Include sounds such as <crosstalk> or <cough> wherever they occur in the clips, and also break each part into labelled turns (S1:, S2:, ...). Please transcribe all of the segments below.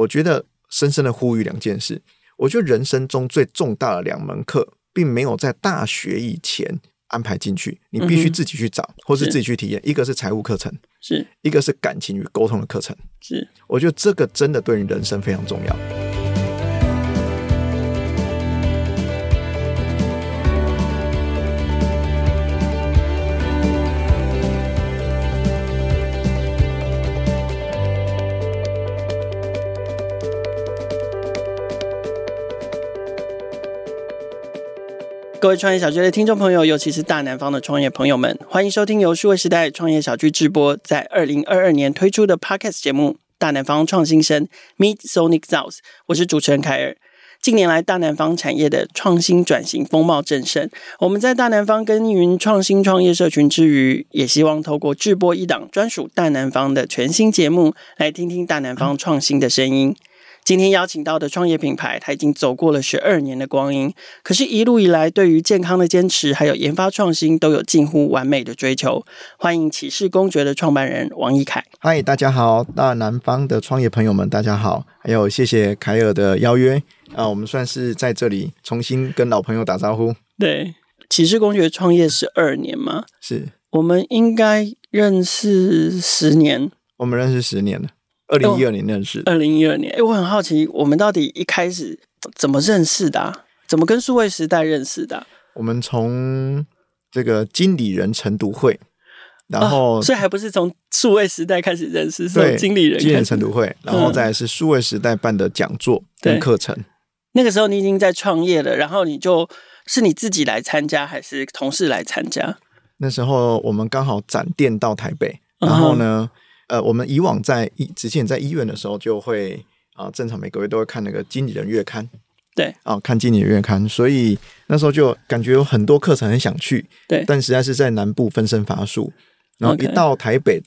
S1: 我觉得深深的呼吁两件事。我觉得人生中最重大的两门课，并没有在大学以前安排进去，你必须自己去找，或是自己去体验。一个是财务课程，
S2: 是
S1: 一个是感情与沟通的课程。
S2: 是，
S1: 我觉得这个真的对你人生非常重要。
S2: 各位创业小聚的听众朋友，尤其是大南方的创业朋友们，欢迎收听由数位时代创业小聚直播，在二零二二年推出的 Podcast 节目《大南方创新生 Meet Sonic South》。我是主持人凯尔。近年来，大南方产业的创新转型风貌正盛。我们在大南方耕耘创新创业社群之余，也希望透过直播一档专属大南方的全新节目，来听听大南方创新的声音。今天邀请到的创业品牌，它已经走过了十二年的光阴，可是，一路以来对于健康的坚持，还有研发创新，都有近乎完美的追求。欢迎启示公爵的创办人王一凯。
S1: 嗨，大家好，大南方的创业朋友们，大家好，还有谢谢凯尔的邀约啊，我们算是在这里重新跟老朋友打招呼。
S2: 对，启示公爵创业十二年吗？
S1: 是
S2: 我们应该认识十年，
S1: 我们认识十年了。二零一二年认识，
S2: 二零一二年。哎，我很好奇，我们到底一开始怎么认识的？怎么跟数位时代认识的？
S1: 我们从这个经理人晨读会，然后
S2: 所以还不是从数位时代开始认识，是经理人
S1: 经理人晨读会，然后再是数位时代办的讲座跟课程。
S2: 那个时候你已经在创业了，然后你就是你自己来参加，还是同事来参加？
S1: 那时候我们刚好展店到台北，然后呢？呃，我们以往在医之前在医院的时候，就会啊，正常每个月都会看那个经理人月刊，
S2: 对，
S1: 啊，看经理人月刊，所以那时候就感觉有很多课程很想去，
S2: 对，
S1: 但实在是在南部分身乏术，然后一到台北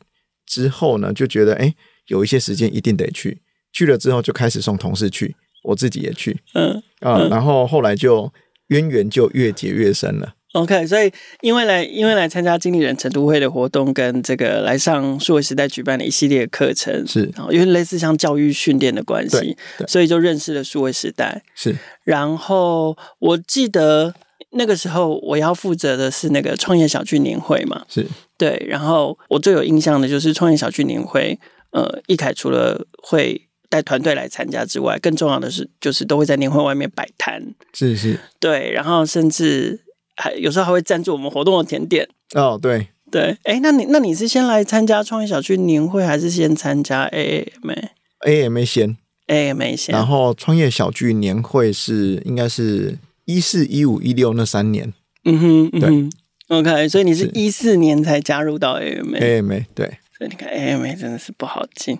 S1: 之后呢，就觉得哎，有一些时间一定得去，去了之后就开始送同事去，我自己也去，嗯。啊，然后后来就渊源就越结越深了。
S2: OK，所以因为来因为来参加经理人成都会的活动，跟这个来上数位时代举办的一系列课程，
S1: 是，
S2: 因为类似像教育训练的关系，所以就认识了数位时代。
S1: 是，
S2: 然后我记得那个时候我要负责的是那个创业小聚年会嘛，
S1: 是
S2: 对。然后我最有印象的就是创业小聚年会，呃，易凯除了会带团队来参加之外，更重要的是就是都会在年会外面摆摊，
S1: 是是，
S2: 对，然后甚至。还有时候还会赞助我们活动的甜点
S1: 哦，对。
S2: 对，哎，那你那你是先来参加创业小区年会，还是先参加
S1: AMA？AMA 先。
S2: A M A 先，
S1: 然后创业小聚年会是应该是一四一五一六那三年，
S2: 嗯哼，对，OK，所以你是一四年才加入到 A M A
S1: A M A 对，
S2: 所以你看 A M A 真的是不好进，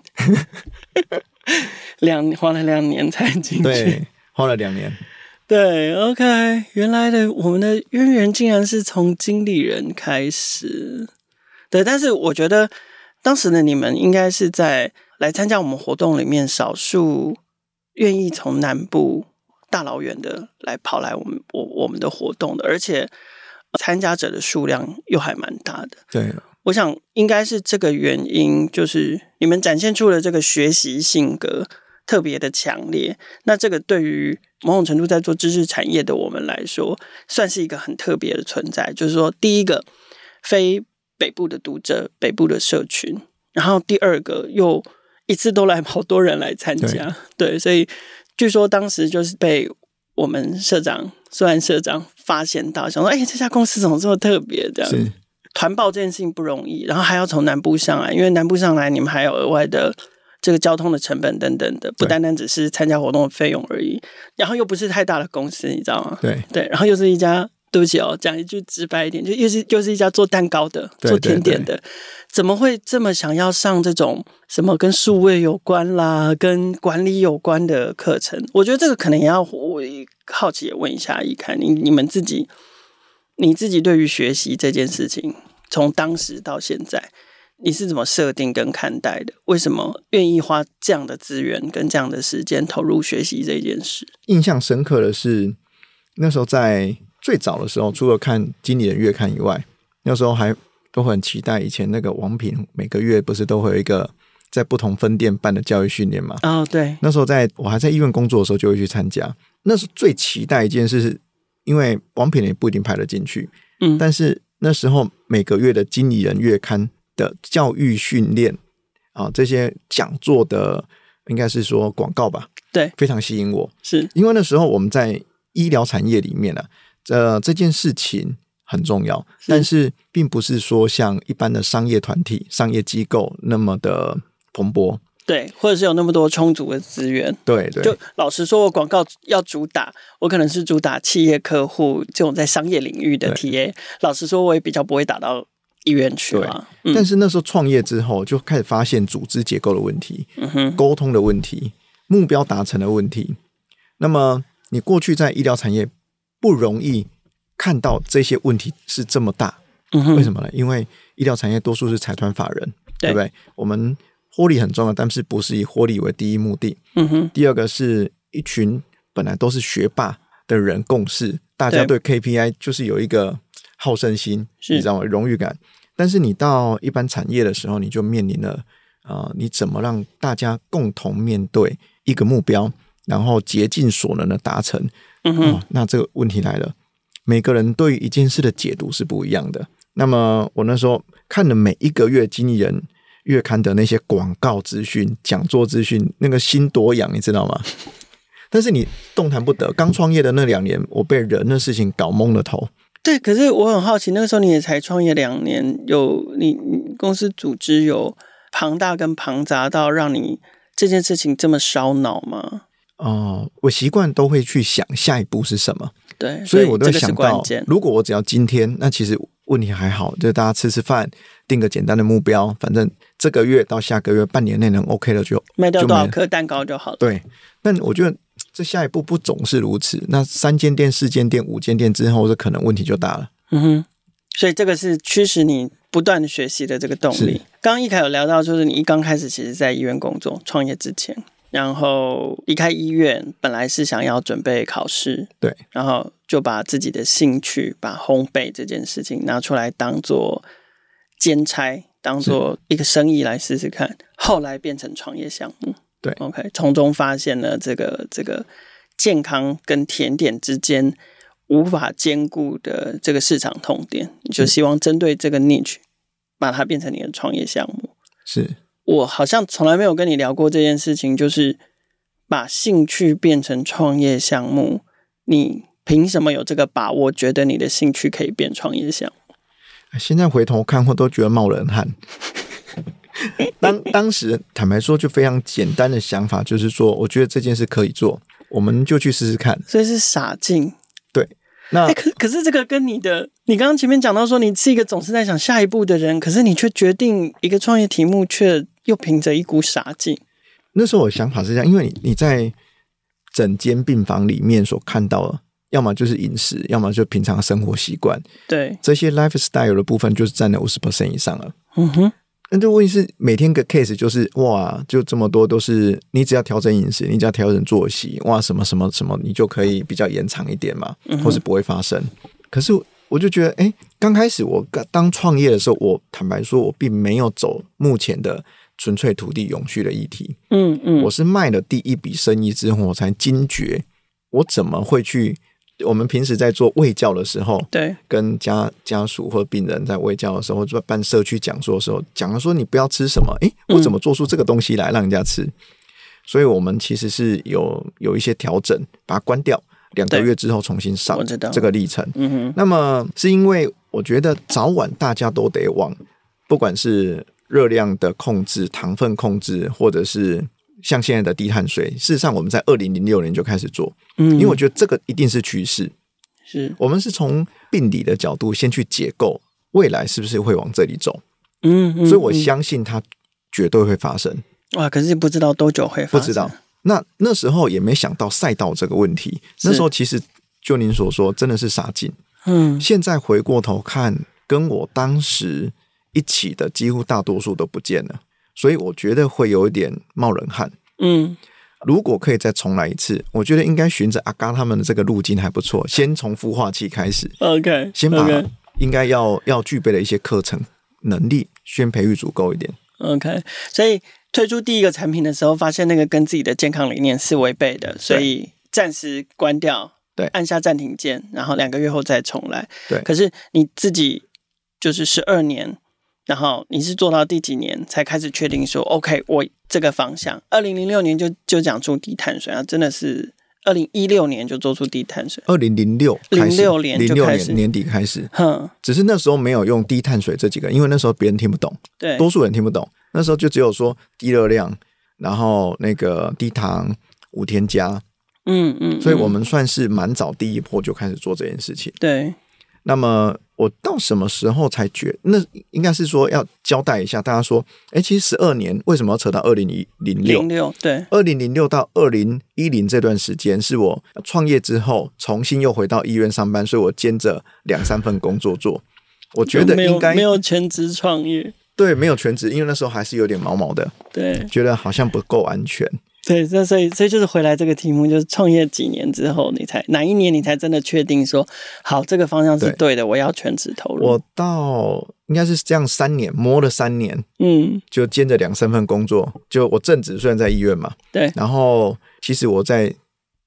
S2: <laughs> 两花了两年才进
S1: 去，花了两年。
S2: 对，OK，原来的我们的渊源竟然是从经理人开始。对，但是我觉得当时的你们应该是在来参加我们活动里面少数愿意从南部大老远的来跑来我们我我们的活动的，而且参加者的数量又还蛮大的。
S1: 对，
S2: 我想应该是这个原因，就是你们展现出了这个学习性格。特别的强烈，那这个对于某种程度在做知识产业的我们来说，算是一个很特别的存在。就是说，第一个非北部的读者、北部的社群，然后第二个又一次都来 <laughs> 好多人来参加，对，所以据说当时就是被我们社长苏安社长发现到，想说：“哎，这家公司怎么这么特别？”这样团报这件事情不容易，然后还要从南部上来，因为南部上来你们还有额外的。这个交通的成本等等的，不单单只是参加活动的费用而已，然后又不是太大的公司，你知道吗？
S1: 对
S2: 对，然后又是一家，对不起哦，讲一句直白一点，就又是又是一家做蛋糕的、做甜点的，怎么会这么想要上这种什么跟数位有关啦、跟管理有关的课程？我觉得这个可能也要我好奇也问一下，一看你你们自己，你自己对于学习这件事情，从当时到现在。你是怎么设定跟看待的？为什么愿意花这样的资源跟这样的时间投入学习这件事？
S1: 印象深刻的是，那时候在最早的时候，除了看经理人月刊以外，那时候还都很期待以前那个王品每个月不是都会有一个在不同分店办的教育训练嘛。
S2: 哦，对，
S1: 那时候在我还在医院工作的时候，就会去参加。那是最期待一件事，是因为王品也不一定排得进去，
S2: 嗯，
S1: 但是那时候每个月的经理人月刊的教育训练啊，这些讲座的，应该是说广告吧，
S2: 对，
S1: 非常吸引我，
S2: 是
S1: 因为那时候我们在医疗产业里面呢、呃，这件事情很重要，但是并不是说像一般的商业团体、商业机构那么的蓬勃。
S2: 对，或者是有那么多充足的资源。
S1: 对对，
S2: 就老实说，我广告要主打，我可能是主打企业客户这种在商业领域的 TA。老实说，我也比较不会打到医院去了。嗯
S1: 但是那时候创业之后，就开始发现组织结构的问题、
S2: 嗯，
S1: 沟通的问题、目标达成的问题。那么你过去在医疗产业不容易看到这些问题是这么大，
S2: 嗯，
S1: 为什么呢？因为医疗产业多数是财团法人，
S2: 对
S1: 对不对？我们获利很重要，但是不是以获利为第一目的。
S2: 嗯哼，
S1: 第二个是一群本来都是学霸的人共事，大家对 KPI 就是有一个好胜心，
S2: 是
S1: 你知道吗？荣誉感。但是你到一般产业的时候，你就面临了啊、呃你怎么让大家共同面对一个目标，然后竭尽所能的达成？
S2: 嗯哼，
S1: 哦，那这个问题来了，每个人对于一件事的解读是不一样的。那么我那时候看了每一个月经理人月刊的那些广告资讯、讲座资讯，那个心多痒，你知道吗？<laughs> 但是你动弹不得。刚创业的那两年，我被人的事情搞懵了头。
S2: 对。可是我很好奇，那个时候你也才创业两年，有你你公司组织有庞大跟庞杂到让你这件事情这么烧脑吗？
S1: 哦，我习惯都会去想下一步是什么，
S2: 对，
S1: 所以我都会想到。如果我只要今天，那其实问题还好，就是大家吃吃饭，定个简单的目标，反正这个月到下个月半年内能 OK 了就
S2: 卖掉多少颗蛋糕就好了。
S1: 对，但我觉得这下一步不总是如此。那三间店、四间店、五间店之后，这可能问题就大了。
S2: 嗯哼，所以这个是驱使你不断的学习的这个动力
S1: 是。
S2: 刚刚一凯有聊到，就是你一刚开始其实在医院工作，创业之前，然后离开医院，本来是想要准备考试，
S1: 对，
S2: 然后就把自己的兴趣，把烘焙这件事情拿出来当做兼差，当做一个生意来试试看，后来变成创业项目。
S1: 对
S2: ，OK，从中发现了这个这个健康跟甜点之间无法兼顾的这个市场痛点，你就希望针对这个 niche，把它变成你的创业项目。
S1: 是
S2: 我好像从来没有跟你聊过这件事情，就是把兴趣变成创业项目，你凭什么有这个把握，觉得你的兴趣可以变创业项目？
S1: 现在回头看，我都觉得冒冷汗。<laughs> 当当时坦白说，就非常简单的想法，就是说，我觉得这件事可以做，我们就去试试看。
S2: 所以是傻劲。
S1: 对那
S2: 哎、可可是这个跟你的，你刚刚前面讲到说，你是一个总是在想下一步的人，可是你却决定一个创业题目，却又凭着一股傻劲。
S1: 那时候我想法是这样，因为你你在整间病房里面所看到的，要么就是饮食，要么就平常生活习惯，
S2: 对，
S1: 这些 lifestyle 的部分就是占了五十 percent 以上了。
S2: 嗯哼，
S1: 那这问题是每天个 case 就是哇，就这么多都是你只要调整饮食，你只要调整作息，哇，什么什么什么，你就可以比较延长一点嘛，或是不会发生。可是我就觉得，哎，刚开始我刚当创业的时候，我坦白说，我并没有走目前的纯粹土地永续的议题，
S2: 嗯嗯，
S1: 我是卖了第一笔生意之后，我才惊觉我怎么会去。我们平时在做卫教的时候，
S2: 对，
S1: 跟家家属或病人在卫教的时候，就办社区讲座的时候，讲了说你不要吃什么，诶，我怎么做出这个东西来让人家吃？所以我们其实是有有一些调整，把它关掉，两个月之后重新上
S2: 我知道。
S1: 这个历程。
S2: 嗯哼，
S1: 那么是因为我觉得早晚大家都得往，不管是热量的控制、糖分控制，或者是像现在的低碳水，事实上我们在二零零六年就开始做，
S2: 嗯，
S1: 因为我觉得这个一定是趋势。
S2: 是，
S1: 我们是从病理的角度先去解构未来是不是会往这里走，
S2: 嗯嗯，
S1: 所以我
S2: 嗯
S1: 相信它绝对会发生。
S2: 哇，可是不知道多久会发生，
S1: 不知道，那那时候也没想到赛道这个问题，那时候其实就您所说，真的是傻劲。
S2: 嗯，
S1: 现在回过头看，跟我当时一起的几乎大多数都不见了，所以我觉得会有一点冒冷汗。
S2: 嗯
S1: 如果可以再重来一次，我觉得应该循着阿嘎他们的这个路径还不错，先从孵化器开始
S2: ，，OK，
S1: 先把应该要要具备的一些课程能力先培育足够一点。
S2: OK，所以推出第一个产品的时候，发现那个跟自己的健康理念是违背的，所以暂时关掉，
S1: 对，
S2: 按下暂停键，然后两个月后再重来。
S1: 对，
S2: 可是你自己就是十二年，然后你是做到第几年才开始确定说，OK，我这个方向，二零零六年就就讲出低碳水啊，真的是。二零一六年就做出低碳水，
S1: 二零零六
S2: 零六年
S1: 零六年年底开始，
S2: 哼，
S1: 只是那时候没有用低碳水这几个，因为那时候别人听不懂，
S2: 对，
S1: 多数人听不懂。那时候就只有说低热量，然后那个低糖、无添加，
S2: 嗯嗯，
S1: 所以我们算是蛮早第一波就开始做这件事情，
S2: 对。
S1: 那么我到什么时候才觉？那应该是说要交代一下，大家说，哎，其实十二年为什么要扯到二零一零六？
S2: 零六对，
S1: 二零零六到二零一零这段时间是我创业之后重新又回到医院上班，所以我兼着两三份工作做。<laughs> 我觉得应该
S2: 没有全职创业，
S1: 对，没有全职，因为那时候还是有点毛毛的，
S2: 对，
S1: 觉得好像不够安全。
S2: 对，这所以所以就是回来这个题目，就是创业几年之后，你才哪一年你才真的确定说好这个方向是对的，我要全职投入。
S1: 我到应该是这样三年摸了三年，
S2: 嗯，
S1: 就兼着两三份工作。就我正职虽然在医院嘛，
S2: 对，
S1: 然后其实我在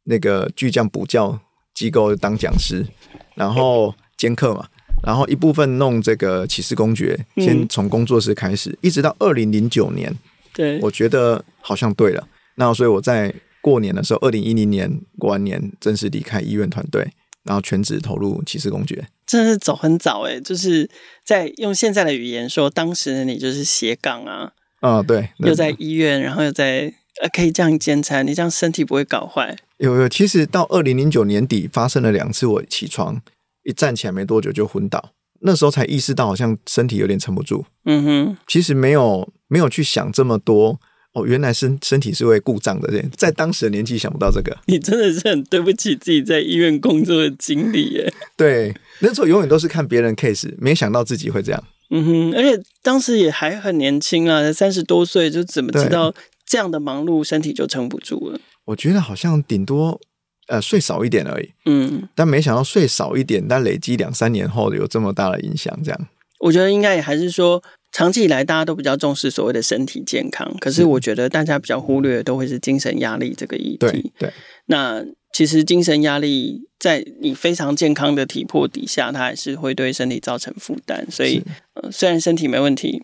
S1: 那个巨匠补教机构当讲师，然后兼课嘛，然后一部分弄这个启示公爵，先从工作室开始，一直到二零零九年，
S2: 对，
S1: 我觉得好像对了。那所以我在过年的时候，二零一零年过完年，正式离开医院团队，然后全职投入骑士公爵。
S2: 真的是走很早哎，就是在用现在的语言说，当时的你就是斜杠啊。
S1: 啊，对，
S2: 又在医院，然后又在呃，可以这样兼差，你这样身体不会搞坏。
S1: 有有，其实到二零零九年底发生了两次，我起床一站起来没多久就昏倒，那时候才意识到好像身体有点撑不住。
S2: 嗯哼，
S1: 其实没有没有去想这么多。哦，原来身身体是会故障的，在当时的年纪想不到这个。
S2: 你真的是很对不起自己在医院工作的经历耶。
S1: 对，那时候永远都是看别人 case，没想到自己会这样。
S2: 嗯哼，而且当时也还很年轻啊，才三十多岁，就怎么知道这样的忙碌身体就撑不住了？
S1: 我觉得好像顶多呃睡少一点而已。
S2: 嗯，
S1: 但没想到睡少一点，但累积两三年后有这么大的影响，这样。
S2: 我觉得应该也还是说。长期以来，大家都比较重视所谓的身体健康，可是我觉得大家比较忽略的都会是精神压力这个议
S1: 题。对，
S2: 那其实精神压力在你非常健康的体魄底下，它还是会对身体造成负担。所以，呃，虽然身体没问题，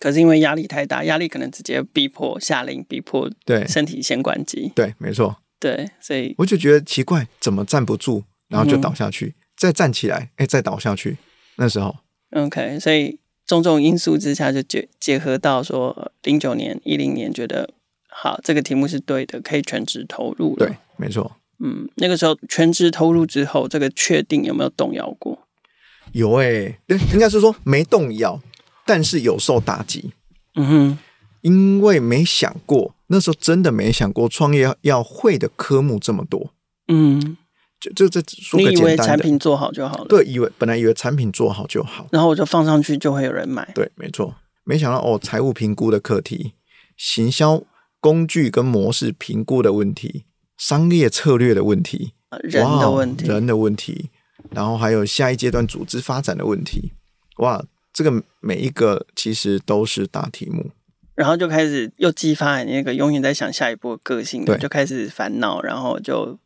S2: 可是因为压力太大，压力可能直接逼迫下令，逼迫
S1: 对
S2: 身体先关机。
S1: 对，没错。
S2: 对，所以
S1: 我就觉得奇怪，怎么站不住，然后就倒下去，再站起来，哎，再倒下去。那时候
S2: ，OK，所以。种种因素之下，就结结合到说，零九年、一零年，觉得好，这个题目是对的，可以全职投入
S1: 了。对，没错。
S2: 嗯，那个时候全职投入之后，这个确定有没有动摇过？
S1: 有诶，应该是说没动摇，但是有受打击。
S2: 嗯哼，
S1: 因为没想过，那时候真的没想过创业要会的科目这么多。
S2: 嗯。
S1: 就这说个简单的，
S2: 你以为产品做好就好了？
S1: 对，以为本来以为产品做好就好，
S2: 然后我就放上去就会有人买。
S1: 对，没错。没想到哦，财务评估的课题、行销工具跟模式评估的问题、商业策略的问题、
S2: 人的问题、
S1: 人的问题，然后还有下一阶段组织发展的问题。哇，这个每一个其实都是大题目。
S2: 然后就开始又激发你那个永远在想下一步个性，
S1: 对，
S2: 就开始烦恼，然后就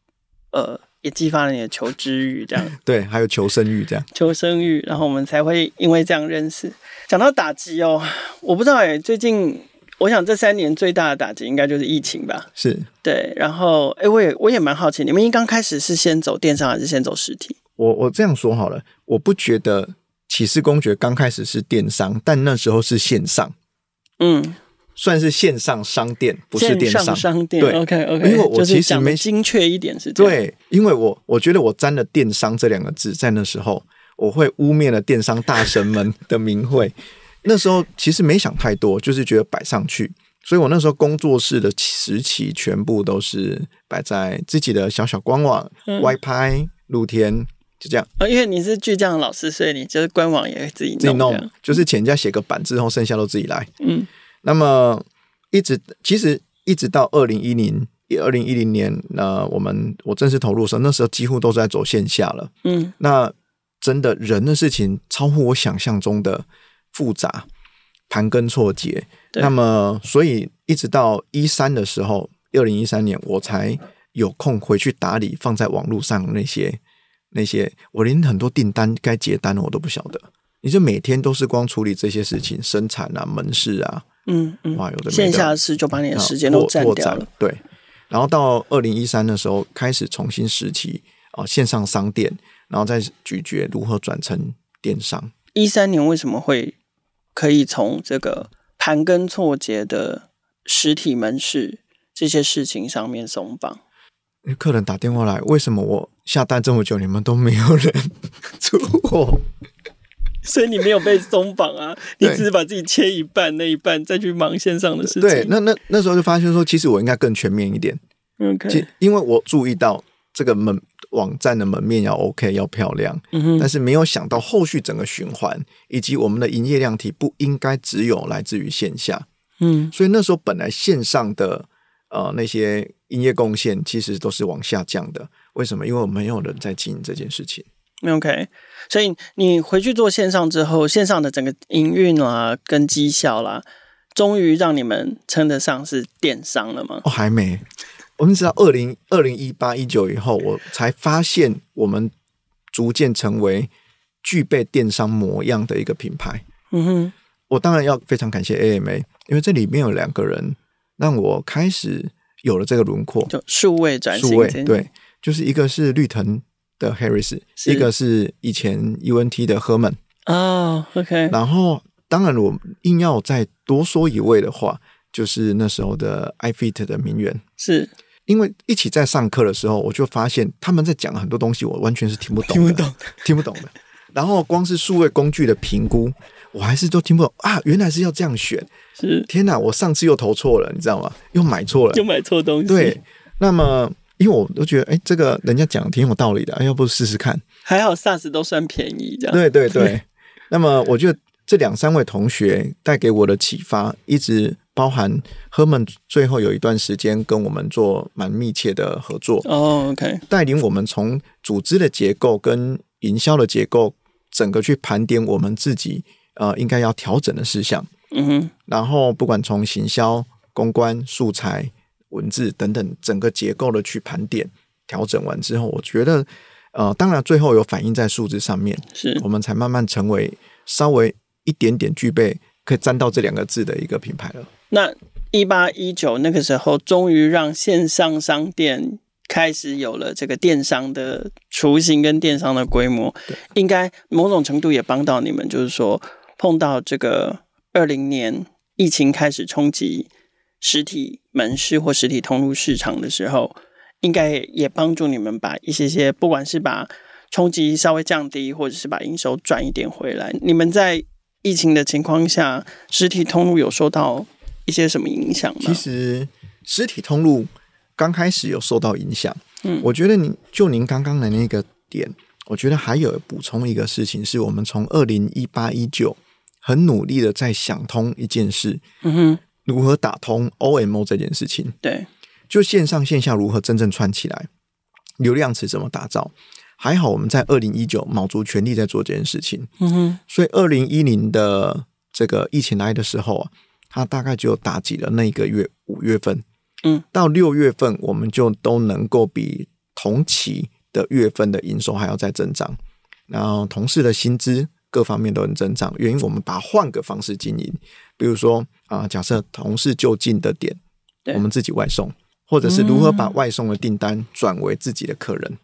S2: 呃。也激发了你的求知欲，这样 <laughs>
S1: 对，还有求生欲，这样
S2: 求生欲，然后我们才会因为这样认识。讲到打击哦，我不知道哎，最近我想这三年最大的打击应该就是疫情吧？
S1: 是
S2: 对，然后哎，我也我也蛮好奇，你们一刚开始是先走电商还是先走实体？
S1: 我我这样说好了，我不觉得启示公爵刚开始是电商，但那时候是线上，
S2: 嗯。
S1: 算是线上商店，不是电商
S2: 商店。
S1: 对
S2: ，OK OK。
S1: 因为我其实没
S2: 精确一点是这样。
S1: 对，因为我我觉得我沾了“电商”这两个字，在那时候我会污蔑了电商大神们的名讳。那时候其实没想太多，就是觉得摆上去。所以我那时候工作室的时期全部都是摆在自己的小小官网、嗯、外拍、露天，就这样。
S2: 啊，因为你是巨匠老师，所以你就是官网也会自己
S1: 自己弄，就是请人家写个版之后，剩下都自己来。
S2: 嗯。
S1: 那么一直其实一直到二零一零二零一零年，那我们我正式投入的时候，那时候几乎都是在走线下了。
S2: 嗯，
S1: 那真的人的事情超乎我想象中的复杂，盘根错节。那么，所以一直到一三的时候，二零一三年我才有空回去打理放在网络上那些那些，我连很多订单该结单我都不晓得。你就每天都是光处理这些事情，生产啊、门市啊，
S2: 嗯嗯，
S1: 哇，有的
S2: 线下的事就把你的时间都占掉了。
S1: 对，然后到二零一三的时候开始重新拾起啊线上商店，然后再咀嚼如何转成电商。
S2: 一三年为什么会可以从这个盘根错节的实体门市这些事情上面松绑？
S1: 客人打电话来，为什么我下单这么久，你们都没有人 <laughs> 出货？
S2: 所以你没有被松绑啊，你只是把自己切一半，那一半再去忙线上的事情。
S1: 对，那那那时候就发现说，其实我应该更全面一点。
S2: OK，
S1: 因为我注意到这个门网站的门面要 OK，要漂亮，但是没有想到后续整个循环以及我们的营业量体不应该只有来自于线下。
S2: 嗯，
S1: 所以那时候本来线上的呃那些营业贡献其实都是往下降的。为什么？因为我没有人在经营这件事情。
S2: OK，所以你回去做线上之后，线上的整个营运啦、跟绩效啦，终于让你们称得上是电商了吗？
S1: 哦，还没。我们直到，二零二零一八一九以后，我才发现我们逐渐成为具备电商模样的一个品牌。
S2: 嗯哼，
S1: 我当然要非常感谢 AMA，因为这里面有两个人让我开始有了这个轮廓，
S2: 就数位转型。
S1: 数位对，就是一个是绿藤。的 Harris，一个是以前 UNT 的 Herman
S2: 啊，OK。
S1: 然后，当然我硬要再多说一位的话，就是那时候的 iFit 的名媛，
S2: 是
S1: 因为一起在上课的时候，我就发现他们在讲很多东西，我完全是听不懂，
S2: 听不懂，
S1: 听不懂的。然后光是数位工具的评估，我还是都听不懂啊！原来是要这样选，
S2: 是
S1: 天哪！我上次又投错了，你知道吗？又买错了，
S2: 又买错东西。
S1: 对，那么。因为我都觉得，哎，这个人家讲挺有道理的，哎，要不试试看？
S2: 还好 SaaS 都算便宜，这样。
S1: 对对对。<laughs> 那么，我觉得这两三位同学带给我的启发，一直包含 Herman 最后有一段时间跟我们做蛮密切的合作。
S2: 哦，OK。
S1: 带领我们从组织的结构跟营销的结构，整个去盘点我们自己呃应该要调整的事项。
S2: 嗯哼。
S1: 然后，不管从行销、公关、素材。文字等等，整个结构的去盘点、调整完之后，我觉得，呃，当然最后有反映在数字上面，
S2: 是
S1: 我们才慢慢成为稍微一点点具备可以沾到这两个字的一个品牌了。
S2: 那一八一九那个时候，终于让线上商店开始有了这个电商的雏形跟电商的规模，应该某种程度也帮到你们，就是说碰到这个二零年疫情开始冲击。实体门市或实体通路市场的时候，应该也帮助你们把一些些，不管是把冲击稍微降低，或者是把营收赚一点回来。你们在疫情的情况下，实体通路有受到一些什么影响吗？
S1: 其实实体通路刚开始有受到影响。
S2: 嗯，
S1: 我觉得您就您刚刚的那个点，我觉得还有补充一个事情，是我们从二零一八一九很努力的在想通一件事。
S2: 嗯哼。
S1: 如何打通 OMO 这件事情？
S2: 对，
S1: 就线上线下如何真正串起来，流量池怎么打造？还好我们在二零一九卯足全力在做这件事情。
S2: 嗯哼，
S1: 所以二零一零的这个疫情来的时候啊，它大概就打击了那一个月五月份。
S2: 嗯，
S1: 到六月份我们就都能够比同期的月份的营收还要再增长，然后同事的薪资。各方面都很增长，原因我们把换个方式经营，比如说啊，假设同事就近的点，我们自己外送，或者是如何把外送的订单转为自己的客人，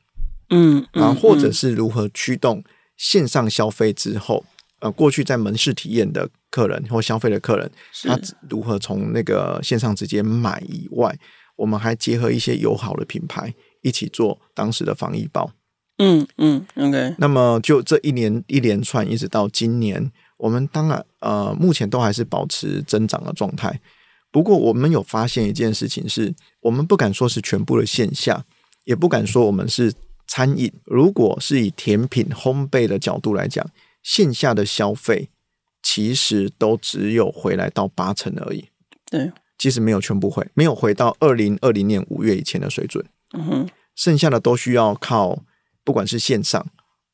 S2: 嗯，
S1: 然后，或者是如何驱动线上消费之后，呃，过去在门市体验的客人或消费的客人，他如何从那个线上直接买以外，我们还结合一些友好的品牌一起做当时的防疫包。
S2: 嗯嗯，OK。
S1: 那么就这一年一连串，一直到今年，我们当然呃，目前都还是保持增长的状态。不过，我们有发现一件事情，是我们不敢说是全部的线下，也不敢说我们是餐饮。如果是以甜品烘焙的角度来讲，线下的消费其实都只有回来到八成而已。
S2: 对，
S1: 其实没有全部回，没有回到二零二零年五月以前的水准。
S2: 嗯哼，
S1: 剩下的都需要靠。不管是线上，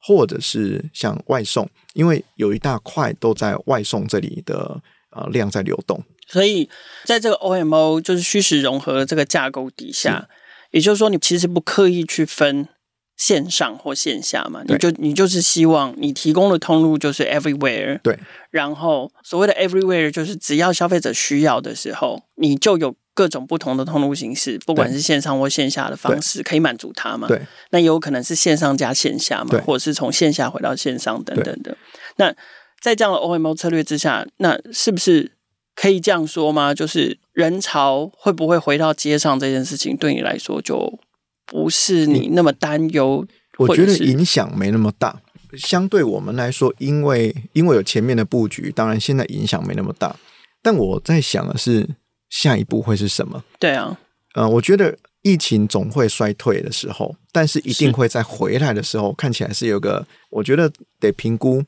S1: 或者是像外送，因为有一大块都在外送这里的呃量在流动，
S2: 所以在这个 OMO 就是虚实融合的这个架构底下，也就是说，你其实不刻意去分线上或线下嘛，你就你就是希望你提供的通路就是 everywhere，
S1: 对。
S2: 然后所谓的 everywhere 就是只要消费者需要的时候，你就有各种不同的通路形式，不管是线上或线下的方式可以满足他嘛。
S1: 对。
S2: 那也有可能是线上加线下嘛，或者是从线下回到线上等等的。那在这样的 OMO 策略之下，那是不是？可以这样说吗？就是人潮会不会回到街上这件事情，对你来说就不是你那么担忧？
S1: 我觉得影响没那么大。相对我们来说，因为因为有前面的布局，当然现在影响没那么大。但我在想的是，下一步会是什么？
S2: 对啊，
S1: 呃，我觉得疫情总会衰退的时候，但是一定会在回来的时候，看起来是有个，我觉得得评估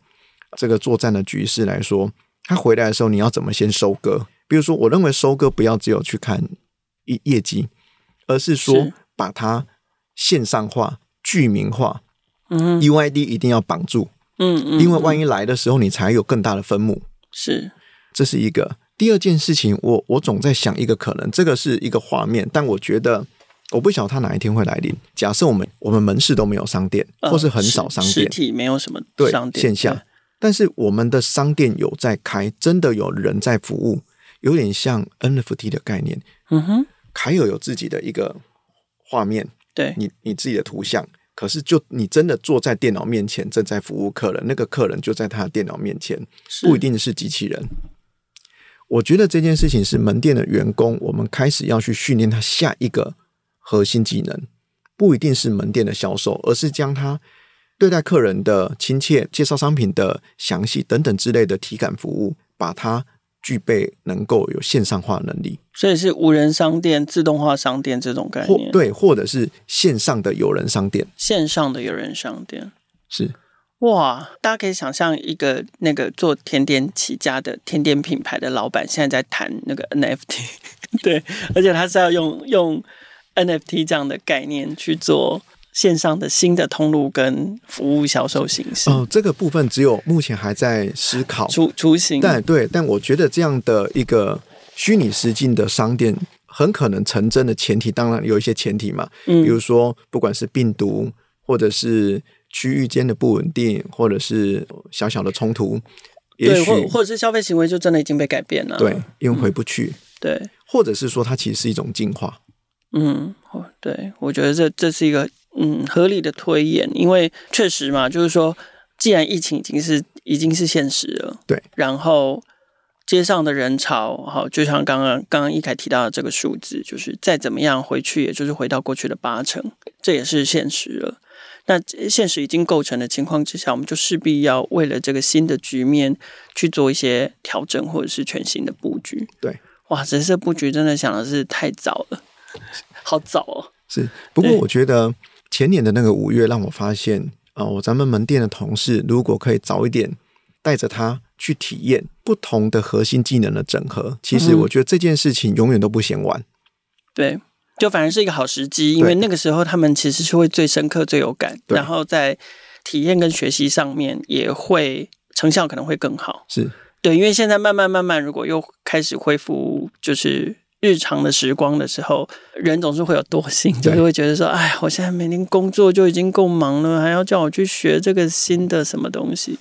S1: 这个作战的局势来说。他回来的时候，你要怎么先收割？比如说，我认为收割不要只有去看业业绩，而是说把它线上化、居民化。嗯，UID 一定要绑住。嗯嗯，因为万一来的时候，你才有更大的分母。
S2: 是，
S1: 这是一个。第二件事情，我我总在想一个可能，这个是一个画面，但我觉得我不晓得它哪一天会来临。假设我们我们门市都没有商店，或是很少商店，实
S2: 体没有什么商店
S1: 线下。但是我们的商店有在开，真的有人在服务，有点像 NFT 的概念。嗯哼，凯有有自己的一个画面，
S2: 对
S1: 你你自己的图像，可是就你真的坐在电脑面前，正在服务客人，那个客人就在他的电脑面前，不一定是机器人。我觉得这件事情是门店的员工，我们开始要去训练他下一个核心技能，不一定是门店的销售，而是将他。对待客人的亲切、介绍商品的详细等等之类的体感服务，把它具备能够有线上化能力，
S2: 所以是无人商店、自动化商店这种概念，
S1: 对，或者是线上的有人商店，
S2: 线上的有人商店。
S1: 是
S2: 哇，大家可以想象一个那个做甜点起家的甜点品牌的老板，现在在谈那个 NFT，<laughs> 对，而且他是要用用 NFT 这样的概念去做。线上的新的通路跟服务销售形式
S1: 哦，这个部分只有目前还在思考
S2: 雏雏形。
S1: 但对，但我觉得这样的一个虚拟实境的商店很可能成真的前提，当然有一些前提嘛，嗯，比如说不管是病毒，或者是区域间的不稳定，或者是小小的冲突，也许
S2: 或或者是消费行为就真的已经被改变了，
S1: 对，因为回不去，
S2: 对，
S1: 或者是说它其实是一种进化，
S2: 嗯，对，我觉得这这是一个。嗯，合理的推演，因为确实嘛，就是说，既然疫情已经是已经是现实了，
S1: 对，
S2: 然后街上的人潮，好，就像刚刚刚刚一凯提到的这个数字，就是再怎么样回去，也就是回到过去的八成，这也是现实了。那现实已经构成的情况之下，我们就势必要为了这个新的局面去做一些调整，或者是全新的布局。
S1: 对，
S2: 哇，只是布局真的想的是太早了，好早哦。
S1: 是，不过我觉得。前年的那个五月，让我发现啊，我咱们门店的同事如果可以早一点带着他去体验不同的核心技能的整合，其实我觉得这件事情永远都不嫌晚。
S2: 对，就反而是一个好时机，因为那个时候他们其实是会最深刻、最有感，然后在体验跟学习上面也会成效可能会更好。
S1: 是
S2: 对，因为现在慢慢慢慢，如果又开始恢复，就是。日常的时光的时候，人总是会有惰性，就是会觉得说：“哎，我现在每天工作就已经够忙了，还要叫我去学这个新的什么东西。”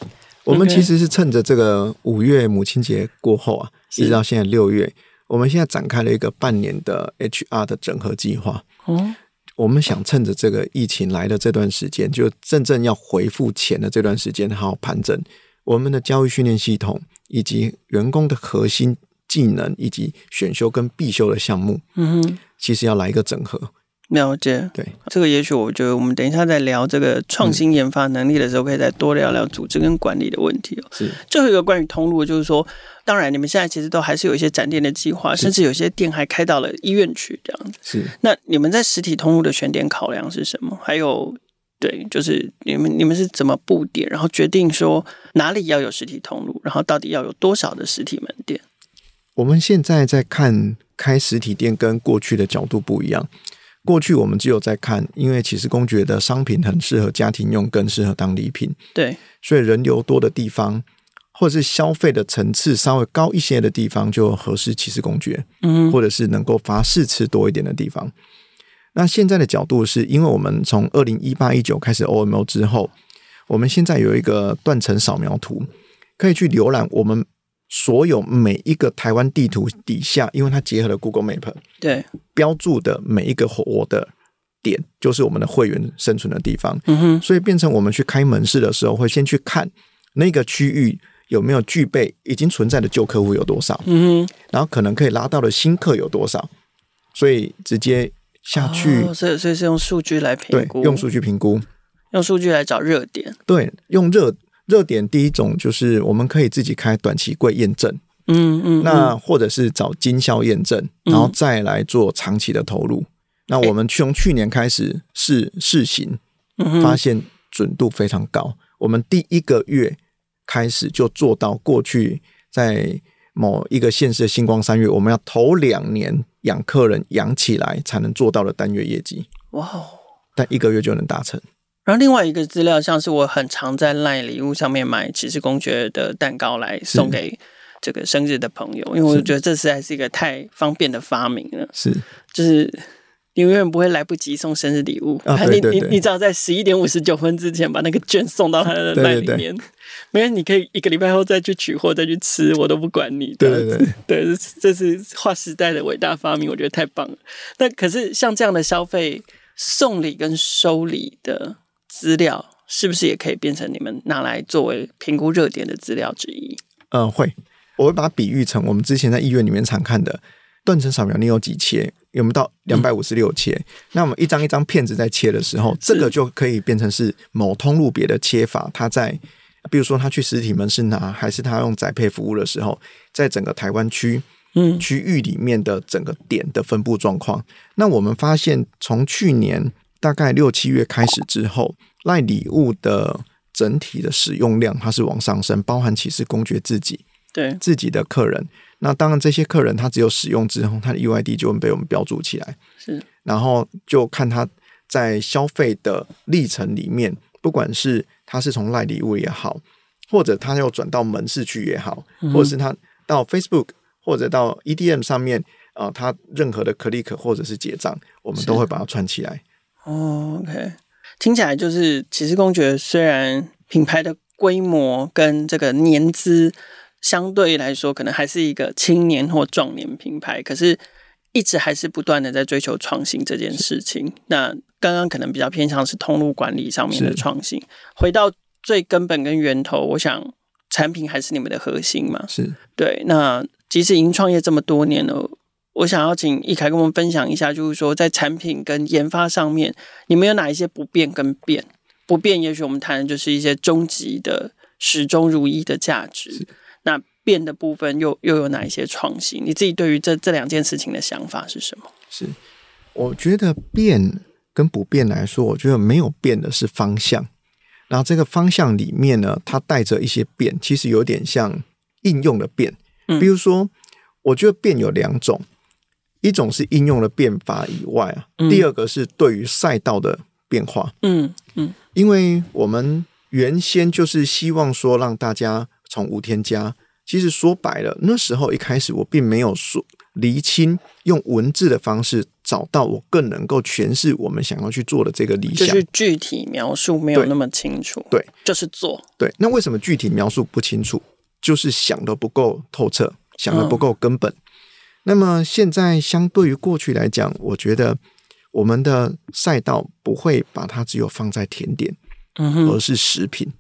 S1: 我们其实是趁着这个五月母亲节过后啊，一直到现在六月，我们现在展开了一个半年的 HR 的整合计划。哦，我们想趁着这个疫情来的这段时间，就真正要回复前的这段时间，好好盘整我们的教育训练系统以及员工的核心。技能以及选修跟必修的项目，嗯哼，其实要来一个整合。
S2: 了解，
S1: 对
S2: 这个，也许我觉得我们等一下在聊这个创新研发能力的时候，可以再多聊聊组织跟管理的问题哦。
S1: 是
S2: 最后一个关于通路，就是说，当然你们现在其实都还是有一些展店的计划，甚至有些店还开到了医院去这样子。
S1: 是
S2: 那你们在实体通路的选点考量是什么？还有，对，就是你们你们是怎么布点，然后决定说哪里要有实体通路，然后到底要有多少的实体门店？
S1: 我们现在在看开实体店跟过去的角度不一样。过去我们只有在看，因为其实公爵的商品很适合家庭用，更适合当礼品。
S2: 对，
S1: 所以人流多的地方，或者是消费的层次稍微高一些的地方，就合适骑士公爵，嗯，或者是能够发试吃多一点的地方。那现在的角度是因为我们从二零一八一九开始 OMO 之后，我们现在有一个断层扫描图，可以去浏览我们所有每一个台湾地图底下，因为它结合了 Google Map，
S2: 对，
S1: 标注的每一个活的点，就是我们的会员生存的地方。嗯哼，所以变成我们去开门市的时候，会先去看那个区域。有没有具备已经存在的旧客户有多少？嗯，然后可能可以拉到的新客有多少？所以直接下去，
S2: 所以所以是用数据来评估，
S1: 用数据评估，
S2: 用数据来找热点。
S1: 对，用热热点，第一种就是我们可以自己开短期柜验证，嗯嗯，那或者是找经销验证，然后再来做长期的投入。那我们从去年开始试试行，发现准度非常高。我们第一个月。开始就做到过去在某一个县市的星光三月，我们要头两年养客人养起来才能做到的单月业绩。哇哦！但一个月就能达成。
S2: 然后另外一个资料，像是我很常在赖礼物上面买骑士公爵的蛋糕来送给这个生日的朋友，因为我觉得这实在是一个太方便的发明了。
S1: 是，
S2: 就是。你永远不会来不及送生日礼物。
S1: 你
S2: 你你只要在十一点五十九分之前把那个券送到他的袋里面，没人你可以一个礼拜后再去取货再去吃，我都不管你。
S1: 对对对，
S2: 对，这是划时代的伟大发明，我觉得太棒了。那可是像这样的消费送礼跟收礼的资料，是不是也可以变成你们拿来作为评估热点的资料之一？
S1: 嗯，会，我会把它比喻成我们之前在医院里面常看的断层扫描，你有几切？有没有到两百五十六切？那我们一张一张片子在切的时候，这个就可以变成是某通路别的切法。它在，比如说他去实体门市拿，还是他用宅配服务的时候，在整个台湾区嗯区域里面的整个点的分布状况。那我们发现，从去年大概六七月开始之后，赖礼物的整体的使用量它是往上升，包含其实公爵自己
S2: 对
S1: 自己的客人。那当然，这些客人他只有使用之后，他的 UID 就会被我们标注起来。
S2: 是，
S1: 然后就看他在消费的历程里面，不管是他是从赖礼物也好，或者他要转到门市去也好，或者是他到 Facebook 或者到 EDM 上面啊，他任何的 click 或者是结账，我们都会把它串起来。
S2: 哦，OK，听起来就是骑士公爵虽然品牌的规模跟这个年资。相对来说，可能还是一个青年或壮年品牌，可是一直还是不断的在追求创新这件事情。那刚刚可能比较偏向是通路管理上面的创新。回到最根本跟源头，我想产品还是你们的核心嘛？
S1: 是
S2: 对。那即使已经创业这么多年了，我想要请易凯跟我们分享一下，就是说在产品跟研发上面，你们有哪一些不变跟变？不变，也许我们谈的就是一些终极的始终如一的价值。那变的部分又又有哪一些创新？你自己对于这这两件事情的想法是什么？
S1: 是，我觉得变跟不变来说，我觉得没有变的是方向。然后这个方向里面呢，它带着一些变，其实有点像应用的变。嗯，比如说，我觉得变有两种，一种是应用的变法以外啊，第二个是对于赛道的变化。嗯嗯，因为我们原先就是希望说让大家。从无添加，其实说白了，那时候一开始我并没有说厘清，用文字的方式找到我更能够诠释我们想要去做的这个理想。
S2: 就是具体描述没有那么清楚，
S1: 对，
S2: 就是做。
S1: 对，那为什么具体描述不清楚？就是想的不够透彻，想的不够根本。那么现在相对于过去来讲，我觉得我们的赛道不会把它只有放在甜点，嗯而是食品。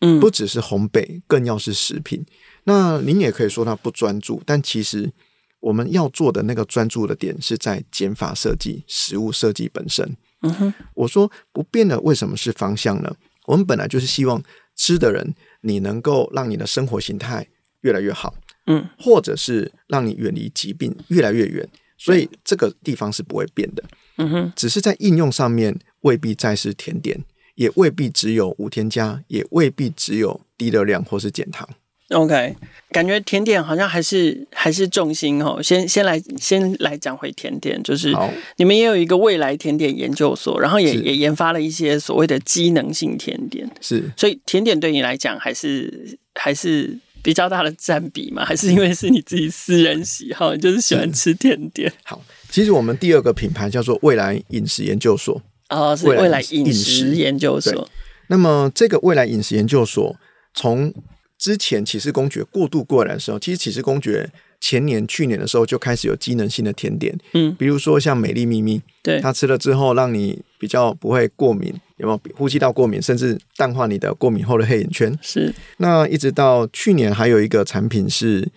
S1: 嗯，不只是烘焙，更要是食品。那您也可以说它不专注，但其实我们要做的那个专注的点是在减法设计、食物设计本身。嗯哼，我说不变的为什么是方向呢？我们本来就是希望吃的人，你能够让你的生活形态越来越好，嗯，或者是让你远离疾病越来越远。所以这个地方是不会变的。嗯哼，只是在应用上面未必再是甜点。也未必只有无添加，也未必只有低热量或是减糖。
S2: OK，感觉甜点好像还是还是重心哦。先先来先来讲回甜点，就是你们也有一个未来甜点研究所，然后也也研发了一些所谓的机能性甜点。
S1: 是，
S2: 所以甜点对你来讲还是还是。比较大的占比吗？<laughs> 还是因为是你自己私人喜好，就是喜欢吃甜点？
S1: 好，其实我们第二个品牌叫做未来饮食研究所，
S2: 哦，是未来饮食研究所。
S1: 那么这个未来饮食研究所从之前启示公爵过渡过来的时候，其实启示公爵。前年、去年的时候就开始有机能性的甜点，嗯，比如说像美丽咪咪，
S2: 对，
S1: 它吃了之后让你比较不会过敏，有没有呼吸道过敏，甚至淡化你的过敏后的黑眼圈？
S2: 是。
S1: 那一直到去年还有一个产品是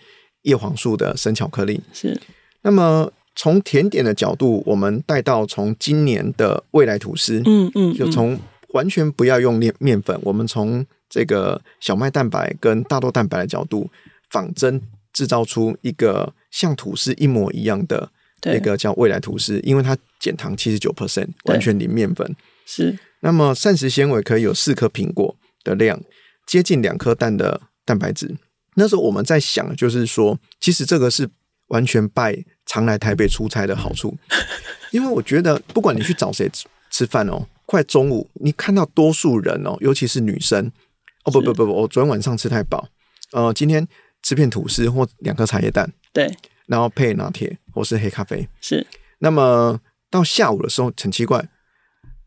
S1: 叶黄素的生巧克力，
S2: 是。
S1: 那么从甜点的角度，我们带到从今年的未来吐司，
S2: 嗯嗯，
S1: 就从完全不要用面面粉，我们从这个小麦蛋白跟大豆蛋白的角度仿真。制造出一个像吐司一模一样的那个叫未来吐司，因为它减糖七十九 percent，完全零面粉。
S2: 是，
S1: 那么膳食纤维可以有四颗苹果的量，接近两颗蛋的蛋白质。那时候我们在想，就是说，其实这个是完全拜常来台北出差的好处，<laughs> 因为我觉得不管你去找谁吃吃饭哦，快中午你看到多数人哦，尤其是女生哦，不不不不，我昨天晚上吃太饱，呃，今天。吃片吐司或两颗茶叶蛋，
S2: 对，
S1: 然后配拿铁或是黑咖啡，
S2: 是。
S1: 那么到下午的时候很奇怪，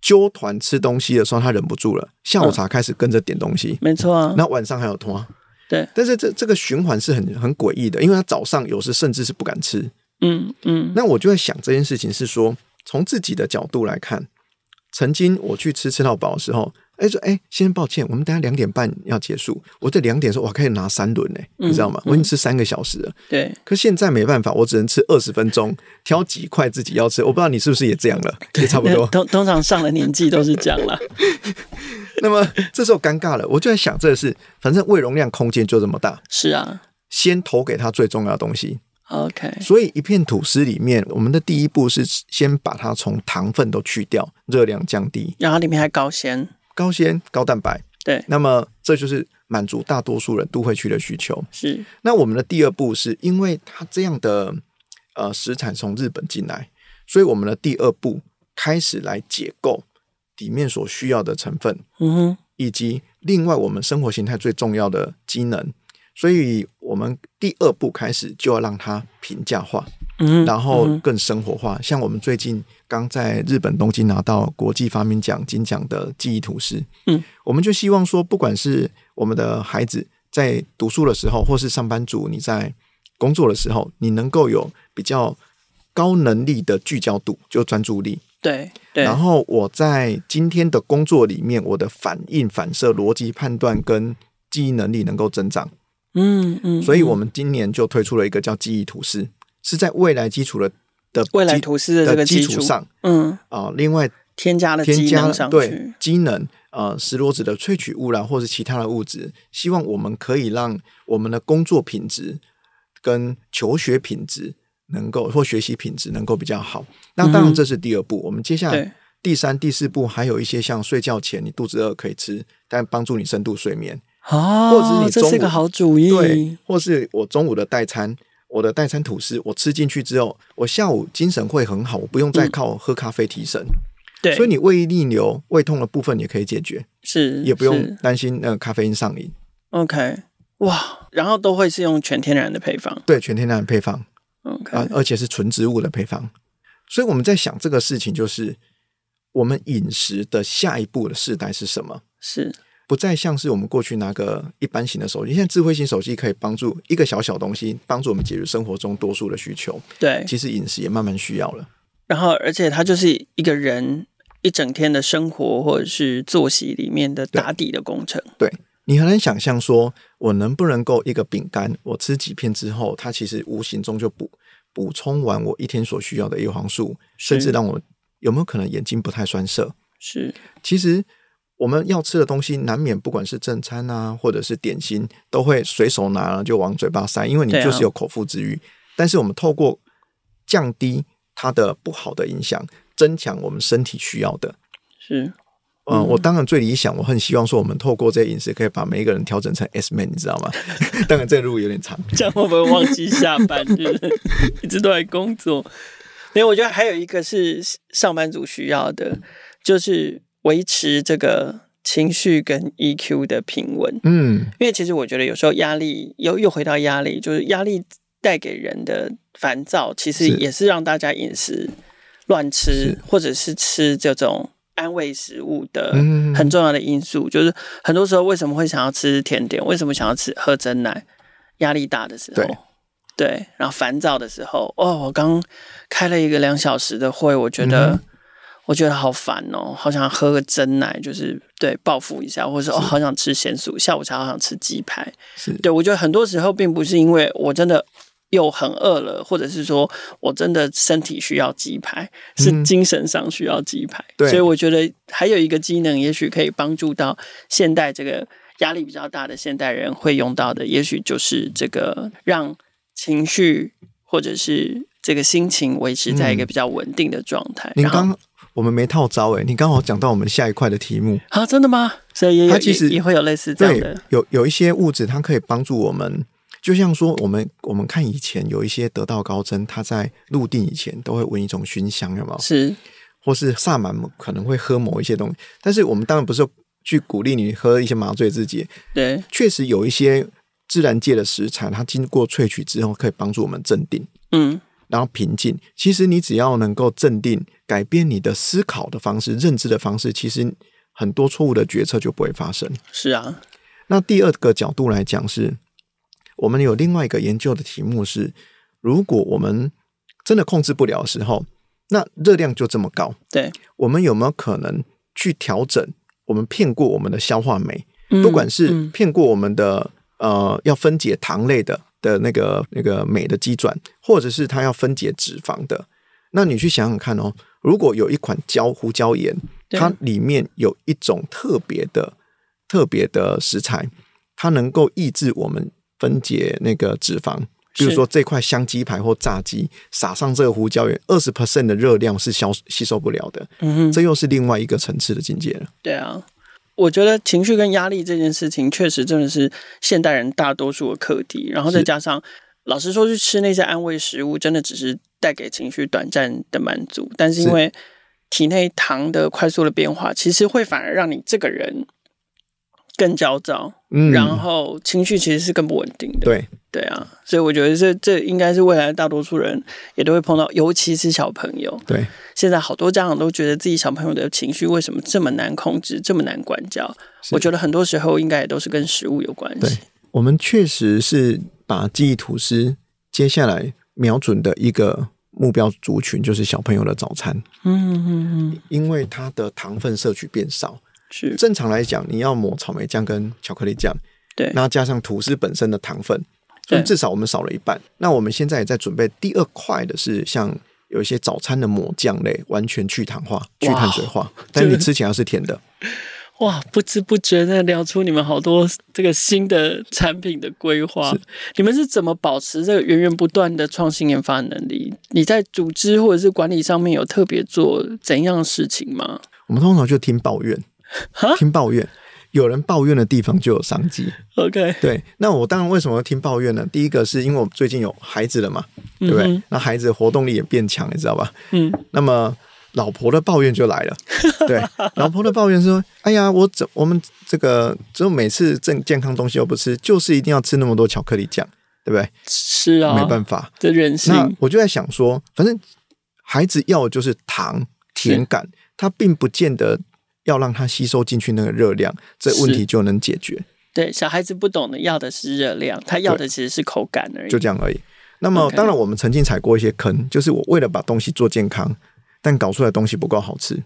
S1: 揪团吃东西的时候他忍不住了，下午茶开始跟着点东西，
S2: 没错啊。
S1: 那晚上还有拖，
S2: 对。
S1: 但是这这个循环是很很诡异的，因为他早上有时甚至是不敢吃，
S2: 嗯嗯。
S1: 那我就在想这件事情是说，从自己的角度来看，曾经我去吃吃到饱的时候。哎说哎，先生抱歉，我们等下两点半要结束。我在两点的时候，我可以拿三轮呢，你知道吗？我已经吃三个小时了。
S2: 对，
S1: 可现在没办法，我只能吃二十分钟，挑几块自己要吃。我不知道你是不是也这样了，也差不多。<laughs>
S2: 通通常上了年纪都是这样了。<laughs>
S1: 那么这时候尴尬了，我就在想，这个是反正胃容量空间就这么大。
S2: 是啊，
S1: 先投给他最重要的东西。
S2: OK，
S1: 所以一片吐司里面，我们的第一步是先把它从糖分都去掉，热量降低，
S2: 然后里面还高纤。
S1: 高纤、高蛋白，
S2: 对，
S1: 那么这就是满足大多数人都会去的需求。
S2: 是，
S1: 那我们的第二步是因为它这样的呃食材从日本进来，所以我们的第二步开始来解构里面所需要的成分，
S2: 嗯哼，
S1: 以及另外我们生活形态最重要的机能，所以我们第二步开始就要让它平价化，
S2: 嗯，
S1: 然后更生活化，像我们最近。刚在日本东京拿到国际发明奖金奖的记忆图示，
S2: 嗯，
S1: 我们就希望说，不管是我们的孩子在读书的时候，或是上班族你在工作的时候，你能够有比较高能力的聚焦度，就专注力。
S2: 对对。
S1: 然后我在今天的工作里面，我的反应、反射、逻辑判断跟记忆能力能够增长。
S2: 嗯嗯。
S1: 所以我们今年就推出了一个叫记忆吐司，是在未来基础的。的
S2: 未来吐司的这个
S1: 基础上，
S2: 嗯
S1: 啊，另外
S2: 添加了
S1: 添加
S2: 了
S1: 对机能，呃，石螺子的萃取物啦，或是其他的物质，希望我们可以让我们的工作品质跟求学品质能够或学习品质能够比较好。那当然这是第二步，我们接下来第三、第四步还有一些像睡觉前你肚子饿可以吃，但帮助你深度睡眠
S2: 哦，
S1: 或者是你
S2: 这是个好主意，
S1: 对，或是我中午的代餐。我的代餐吐司，我吃进去之后，我下午精神会很好，我不用再靠喝咖啡提神。
S2: 对，
S1: 所以你胃逆流、胃痛的部分也可以解决，
S2: 是
S1: 也不用担心那个咖啡因上瘾。
S2: OK，哇，然后都会是用全天然的配方，
S1: 对，全天然的配方
S2: ，OK，
S1: 啊，而且是纯植物的配方。所以我们在想这个事情，就是我们饮食的下一步的世代是什么？
S2: 是。
S1: 不再像是我们过去拿个一般型的手机，现在智慧型手机可以帮助一个小小东西，帮助我们解决生活中多数的需求。
S2: 对，
S1: 其实饮食也慢慢需要了。
S2: 然后，而且它就是一个人一整天的生活或者是作息里面的打底的工程。
S1: 对你很难想象，说我能不能够一个饼干，我吃几片之后，它其实无形中就补补充完我一天所需要的叶黄素，甚至让我有没有可能眼睛不太酸涩？
S2: 是，
S1: 其实。我们要吃的东西，难免不管是正餐啊，或者是点心，都会随手拿了就往嘴巴塞，因为你就是有口腹之欲。但是我们透过降低它的不好的影响，增强我们身体需要的。
S2: 是，
S1: 嗯，我当然最理想，我很希望说，我们透过这些饮食，可以把每一个人调整成 S man，你知道吗？<laughs> 当然这路有点长，
S2: 这样会不会忘记下班？<laughs> 就是一直都在工作。因为我觉得还有一个是上班族需要的，就是。维持这个情绪跟 EQ 的平稳。
S1: 嗯，
S2: 因为其实我觉得有时候压力又又回到压力，就是压力带给人的烦躁，其实也是让大家饮食乱吃，或者是吃这种安慰食物的
S1: 嗯
S2: 很重要的因素。就是很多时候为什么会想要吃甜点，为什么想要吃喝真奶？压力大的时候，
S1: 对
S2: 对，然后烦躁的时候，哦，我刚开了一个两小时的会，我觉得、
S1: 嗯
S2: 我觉得好烦哦，好想喝个真奶，就是对报复一下，或者说哦，好想吃咸酥，下午茶好想吃鸡排。
S1: 是
S2: 对我觉得很多时候并不是因为我真的又很饿了，或者是说我真的身体需要鸡排，是
S1: 嗯
S2: 精神上需要鸡排。
S1: 对
S2: 所以我觉得还有一个机能，也许可以帮助到现代这个压力比较大的现代人会用到的，也许就是这个让情绪或者是这个心情维持在一个比较稳定的状态。然后
S1: 您刚我们没套招哎，你刚好讲到我们下一块的题目，
S2: 啊，真的吗？所以也有
S1: 它其实
S2: 也也会有类似这样的，
S1: 有有一些物质它可以帮助我们，就像说我们我们看以前有一些得道高僧，他在入定以前都会闻一种熏香，有没有？
S2: 是
S1: 或是萨满可能会喝某一些东西，但是我们当然不是去鼓励你喝一些麻醉自己，
S2: 对，
S1: 确实有一些自然界的食材，它经过萃取之后可以帮助我们镇定。
S2: 嗯，
S1: 然后平静。其实你只要能够镇定，改变你的思考的方式、认知的方式，其实很多错误的决策就不会发生。
S2: 是啊，
S1: 那第二个角度来讲是，我们有另外一个研究的题目是：如果我们真的控制不了的时候，那热量就这么高，
S2: 对，
S1: 我们有没有可能去调整？我们骗过我们的消化酶，
S2: 嗯
S1: 不管是
S2: 嗯
S1: 骗过我们的呃要分解糖类的的那个那个镁的基转，或者是它要分解脂肪的，那你去想想看哦，如果有一款胶胡椒盐，它里面有一种特别的特别的食材，它能够抑制我们分解那个脂肪。比如
S2: 是
S1: 说这块香鸡排或炸鸡，撒上这个胡椒盐，二十 percent 的热量是消吸收不了的，
S2: 嗯哼，
S1: 这又是另外一个层次的境界了。
S2: 对啊，我觉得情绪跟压力这件事情，确实真的是现代人大多数的课题。然后再加上，老实说，去吃那些安慰食物，真的只是带给情绪短暂的满足，但是因
S1: 是
S2: 为体内糖的快速的变化，其实会反而让你这个人更焦躁，
S1: 嗯，
S2: 然后情绪其实是更不稳定的。
S1: 对，
S2: 对啊，所以我觉得这这应该是未来大多数人也都会碰到，尤其是小朋友。
S1: 对，
S2: 现在好多家长都觉得自己小朋友的情绪为什么这么难控制，这么难管教？我觉得很多时候应该也都是跟食物有关
S1: 对
S2: 系。
S1: 我们确实是把记忆吐司接下来瞄准的一个目标族群就是小朋友的早餐，
S2: 嗯嗯嗯，
S1: 因为它的糖分摄取变少。
S2: 是
S1: 正常来讲，你要抹草莓酱跟巧克力酱，
S2: 对
S1: 那加上吐司本身的糖分，
S2: 对
S1: 所以至少我们少了一半。那我们现在也在准备第二块的是像。有一些早餐的抹酱类，完全去糖化、去碳水化，<laughs> 但是你吃起来是甜的。
S2: 哇，不知不觉的聊出你们好多这个新的产品的规划。你们是怎么保持这个源源不断的创新研发能力？你在组织或者是管理上面有特别做怎样的事情吗？
S1: 我们通常就听抱怨
S2: 哈，
S1: 听抱怨，有人抱怨的地方就有商机。
S2: OK，
S1: 对，那我当然为什么会听抱怨呢？第一个是因为我最近有孩子了嘛，对不对？
S2: 嗯
S1: 那孩子活动力也变强，你知道吧？
S2: 嗯，
S1: 那么老婆的抱怨就来了，<laughs> 对，老婆的抱怨说：“哎呀，我怎我们这个只有每次正健康东西又不吃，就是一定要吃那么多巧克力酱，对不对？
S2: 是啊，
S1: 没办法。
S2: 这人性
S1: 那我就在想说，反正孩子要的就是糖甜感，他并不见得要让它吸收进去那个热量，这问题就能解决。
S2: 对小孩子不懂的要的是热量，他要的其实是口感而已。
S1: 就这样而已。那么当然，我们曾经踩过一些坑，就是我为了把东西做健康，但搞出来的东西不够好吃。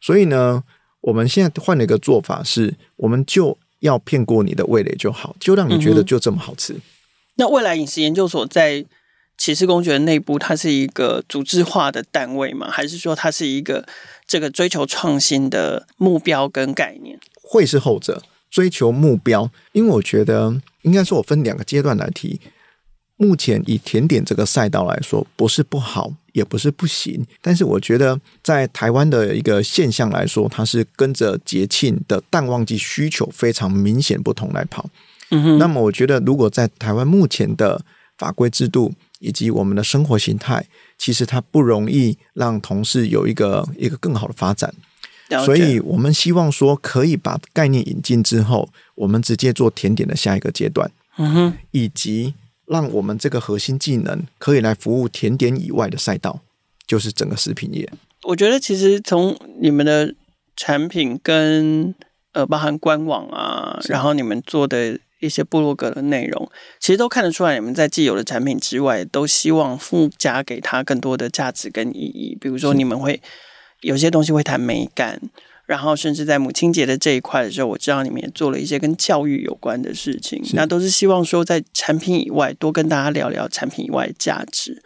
S1: 所以呢，我们现在换了一个做法是，我们就要骗过你的味蕾就好，就让你觉得就这么好吃。
S2: 那未来饮食研究所在骑士公爵内部，它是一个组织化的单位吗？还是说它是一个这个追求创新的目标跟概念？
S1: 会是后者，追求目标。因为我觉得应该说，我分两个阶段来提。目前以甜点这个赛道来说，不是不好，也不是不行，但是我觉得在台湾的一个现象来说，它是跟着节庆的淡旺季需求非常明显不同来跑。
S2: 嗯哼，
S1: 那么我觉得，如果在台湾目前的法规制度以及我们的生活形态，其实它不容易让同事有一个一个更好的发展。所以我们希望说可以把概念引进之后，我们直接做甜点的下一个阶段，
S2: 嗯哼，
S1: 以及让我们这个核心技能可以来服务甜点以外的赛道，就是整个食品业。
S2: 我觉得其实从你们的产品跟呃，包含官网啊，然后你们做的一些部落格的内容，其实都看得出来，你们在既有的产品之外，都希望附加给它更多的价值跟意义。比如说，你们会有些东西会谈美感，然后甚至在母亲节的这一块的时候，我知道你们也做了一些跟教育有关的事情。那都是希望说，在产品以外多跟大家聊聊产品以外的价值。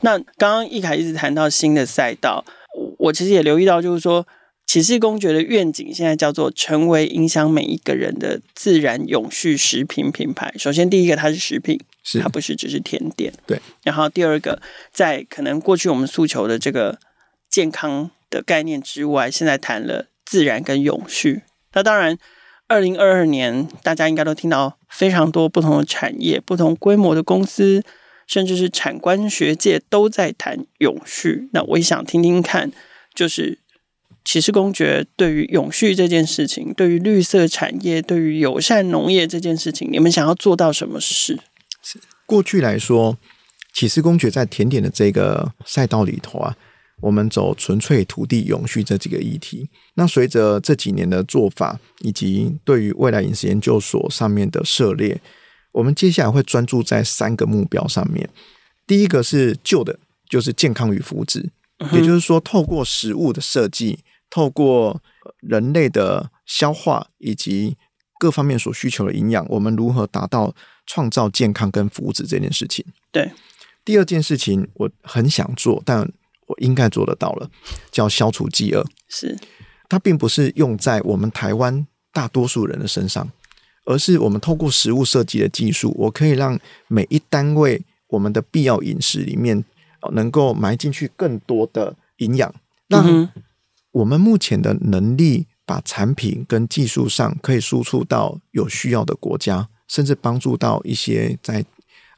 S2: 那刚刚一凯一直谈到新的赛道。我其实也留意到，就是说启示公爵的愿景现在叫做成为影响每一个人的自然永续食品品牌。首先，第一个它是食品，
S1: 是
S2: 它不是只是甜点。
S1: 对。
S2: 然后第二个，在可能过去我们诉求的这个健康的概念之外，现在谈了自然跟永续。那当然，二零二二年大家应该都听到非常多不同的产业、不同规模的公司。甚至是产官学界都在谈永续，那我也想听听看，就是骑士公爵对于永续这件事情，对于绿色产业，对于友善农业这件事情，你们想要做到什么事？
S1: 是过去来说，骑士公爵在甜点的这个赛道里头啊，我们走纯粹土地永续这几个议题。那随着这几年的做法，以及对于未来饮食研究所上面的涉猎。我们接下来会专注在三个目标上面。第一个是旧的，就是健康与福祉，也就是说，透过食物的设计，透过人类的消化以及各方面所需求的营养，我们如何达到创造健康跟福祉这件事情。
S2: 对。
S1: 第二件事情，我很想做，但我应该做得到了，叫消除饥饿。
S2: 是。
S1: 它并不是用在我们台湾大多数人的身上。而是我们透过食物设计的技术，我可以让每一单位我们的必要饮食里面，能够埋进去更多的营养，让我们目前的能力把产品跟技术上可以输出到有需要的国家，甚至帮助到一些在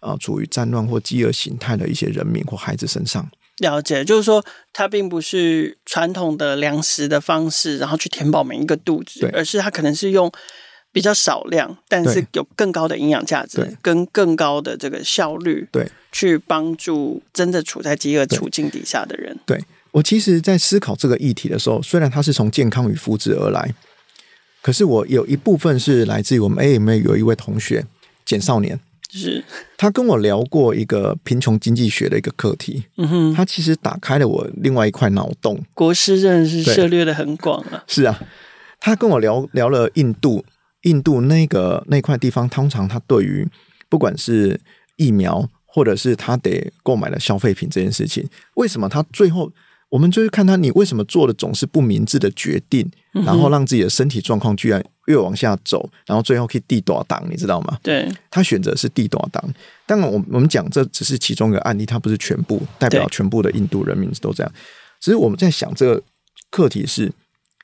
S1: 啊处于战乱或饥饿形态的一些人民或孩子身上。
S2: 了解，就是说它并不是传统的粮食的方式，然后去填饱每一个肚子，而是它可能是用。比较少量，但是有更高的营养价值，跟更高的这个效率，
S1: 对，
S2: 去帮助真的处在饥饿处境底下的人。
S1: 对我其实，在思考这个议题的时候，虽然它是从健康与福祉而来，可是我有一部分是来自于我们 AMA 有一位同学简少年，
S2: 是
S1: 他跟我聊过一个贫穷经济学的一个课题。
S2: 嗯哼，
S1: 他其实打开了我另外一块脑洞。
S2: 国师真的是涉猎的很广啊。
S1: 是啊，他跟我聊聊了印度。印度那个那块地方，通常他对于不管是疫苗，或者是他得购买的消费品这件事情，为什么他最后我们就是看他你为什么做的总是不明智的决定，然后让自己的身体状况居然越往下走，然后最后可以地多档，你知道吗？
S2: 对，
S1: 他选择是地多档。当然，我我们讲这只是其中一个案例，它不是全部代表全部的印度人民都这样。只是我们在想这个课题是，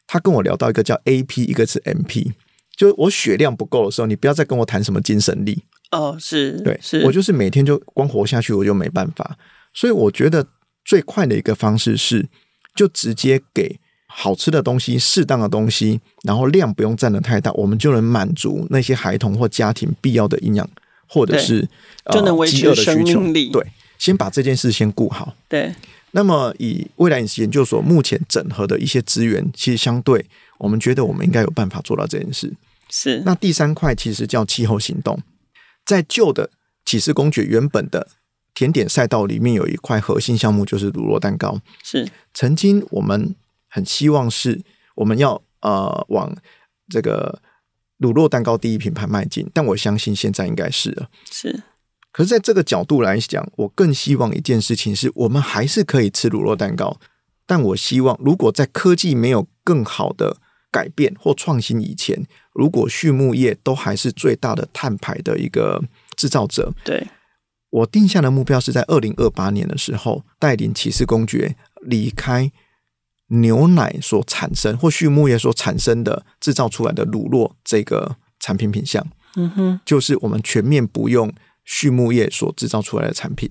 S1: 他跟我聊到一个叫 AP，一个是 MP。就是我血量不够的时候，你不要再跟我谈什么精神力
S2: 哦。是，
S1: 对，
S2: 是
S1: 我就是每天就光活下去，我就没办法。所以我觉得最快的一个方式是，就直接给好吃的东西、适当的东西，然后量不用占的太大，我们就能满足那些孩童或家庭必要的营养，或者是
S2: 就能维持生命力。
S1: 对，先把这件事先顾好。
S2: 对。
S1: 那么，以未来饮食研究所目前整合的一些资源，其实相对。我们觉得我们应该有办法做到这件事。
S2: 是
S1: 那第三块其实叫气候行动，在旧的启示公爵原本的甜点赛道里面，有一块核心项目就是乳酪蛋糕。
S2: 是
S1: 曾经我们很希望是我们要呃往这个乳酪蛋糕第一品牌迈进，但我相信现在应该是了。
S2: 是，
S1: 可是在这个角度来讲，我更希望一件事情是我们还是可以吃乳酪蛋糕，但我希望如果在科技没有更好的改变或创新以前，如果畜牧业都还是最大的碳排的一个制造者，
S2: 对
S1: 我定下的目标是在二零二八年的时候，带领骑士公爵离开牛奶所产生或畜牧业所产生的制造出来的乳酪这个产品品相，
S2: 嗯哼，
S1: 就是我们全面不用畜牧业所制造出来的产品。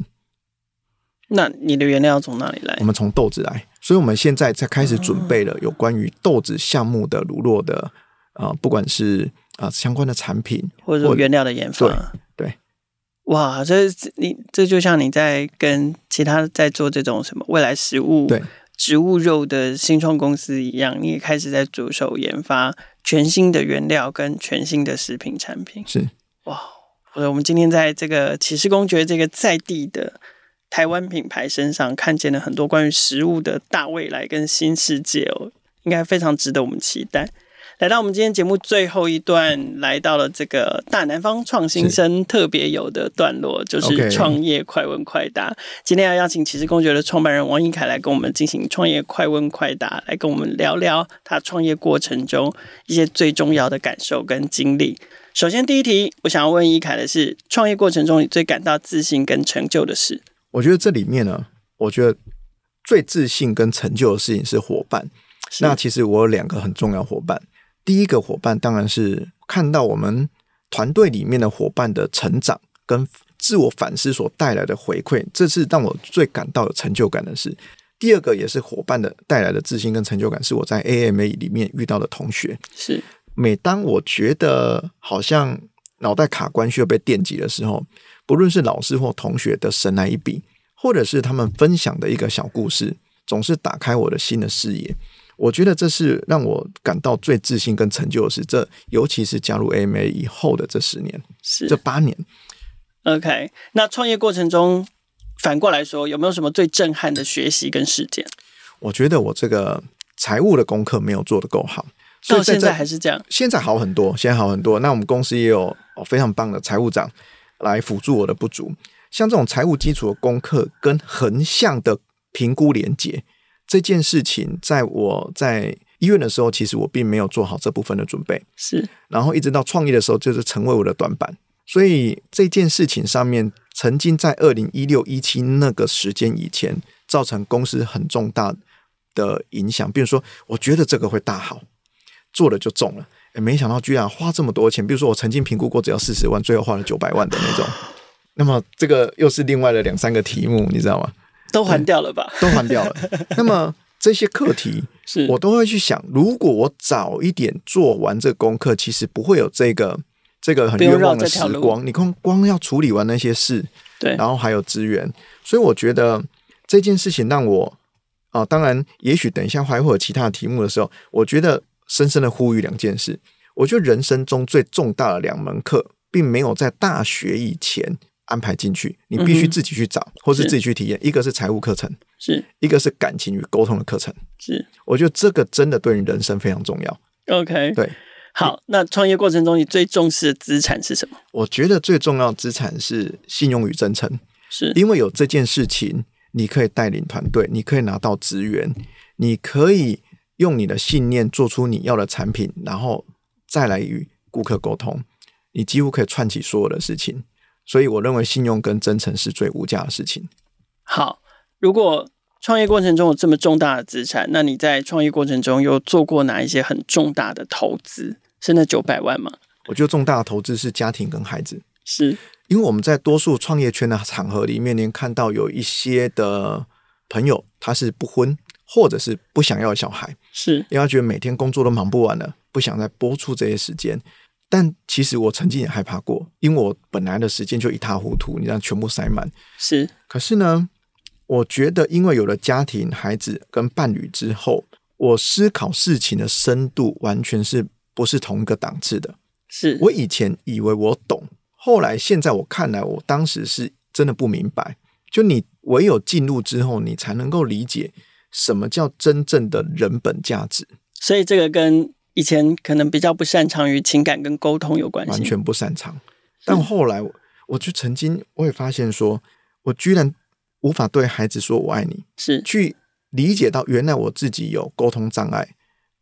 S2: 那你的原料从哪里来？
S1: 我们从豆子来。所以我们现在才开始准备了有关于豆子项目的乳酪的啊，不管是啊相关的产品
S2: 或者原料的研发。
S1: 对，
S2: 哇，这你这就像你在跟其他在做这种什么未来食物、
S1: 对
S2: 植物肉的新创公司一样，你也开始在着手研发全新的原料跟全新的食品产品。
S1: 是
S2: 哇，我们今天在这个启示公爵这个在地的。台湾品牌身上看见了很多关于食物的大未来跟新世界哦，应该非常值得我们期待。来到我们今天节目最后一段，来到了这个大南方创新生特别有的段落，就是创业快问快答。今天要邀请骑士公爵的创办人王一凯来跟我们进行创业快问快答，来跟我们聊聊他创业过程中一些最重要的感受跟经历。首先，第一题，我想要问一凯的是，创业过程中你最感到自信跟成就的事。
S1: 我觉得这里面呢，我觉得最自信跟成就的事情是伙伴。那其实我有两个很重要伙伴。第一个伙伴当然是看到我们团队里面的伙伴的成长跟自我反思所带来的回馈，这是让我最感到有成就感的事。第二个也是伙伴的带来的自信跟成就感，是我在 AMA 里面遇到的同学。
S2: 是
S1: 每当我觉得好像脑袋卡关需要被电击的时候。不论是老师或同学的神来一笔，或者是他们分享的一个小故事，总是打开我的新的视野。我觉得这是让我感到最自信跟成就的是。这尤其是加入 AMA 以后的这十年，
S2: 是
S1: 这八年。
S2: OK，那创业过程中，反过来说，有没有什么最震撼的学习跟事件？
S1: 我觉得我这个财务的功课没有做得够好，
S2: 到现在还是这样。
S1: 现在好很多，现在好很多。那我们公司也有非常棒的财务长。来辅助我的不足，像这种财务基础的功课跟横向的评估连接这件事情，在我在医院的时候，其实我并没有做好这部分的准备，
S2: 是，
S1: 然后一直到创业的时候，就是成为我的短板。所以这件事情上面，曾经在二零一六一七那个时间以前，造成公司很重大的影响。比如说，我觉得这个会大好，做了就中了。也没想到居然花这么多钱，比如说我曾经评估过只要四十万，最后花了九百万的那种。那么这个又是另外的两三个题目，你知道吗？
S2: 都还掉了吧？
S1: 都还掉了。<laughs> 那么这些课题，
S2: 是
S1: 我都会去想，如果我早一点做完这功课，其实不会有这个这个很冤枉的时光。你光光要处理完那些事，
S2: 对，
S1: 然后还有资源，所以我觉得这件事情让我啊，当然，也许等一下还会有其他的题目的时候，我觉得。深深的呼吁两件事，我觉得人生中最重大的两门课，并没有在大学以前安排进去，你必须自己去找，或是自己去体验。一个是财务课程，
S2: 是
S1: 一个是感情与沟通的课程，
S2: 是。
S1: 我觉得这个真的对你人生非常重要。
S2: OK，
S1: 对，
S2: 好。那创业过程中，你最重视的资产是什么？
S1: 我觉得最重要的资产是信用与真诚，
S2: 是
S1: 因为有这件事情，你可以带领团队，你可以拿到资源，你可以。用你的信念做出你要的产品，然后再来与顾客沟通，你几乎可以串起所有的事情。所以，我认为信用跟真诚是最无价的事情。
S2: 好，如果创业过程中有这么重大的资产，那你在创业过程中有做过哪一些很重大的投资？是那九百万吗？
S1: 我觉得重大的投资是家庭跟孩子，
S2: 是
S1: 因为我们在多数创业圈的场合里面，您看到有一些的朋友他是不婚。或者是不想要小孩，
S2: 是
S1: 因为他觉得每天工作都忙不完了，不想再播出这些时间。但其实我曾经也害怕过，因为我本来的时间就一塌糊涂，你让全部塞满。
S2: 是，
S1: 可是呢，我觉得因为有了家庭、孩子跟伴侣之后，我思考事情的深度完全是不是同一个档次的。
S2: 是
S1: 我以前以为我懂，后来现在我看来，我当时是真的不明白。就你唯有进入之后，你才能够理解。什么叫真正的人本价值？
S2: 所以这个跟以前可能比较不擅长于情感跟沟通有关系，
S1: 完全不擅长。但后来，我就曾经我也发现，说我居然无法对孩子说“我爱你”，
S2: 是
S1: 去理解到原来我自己有沟通障碍、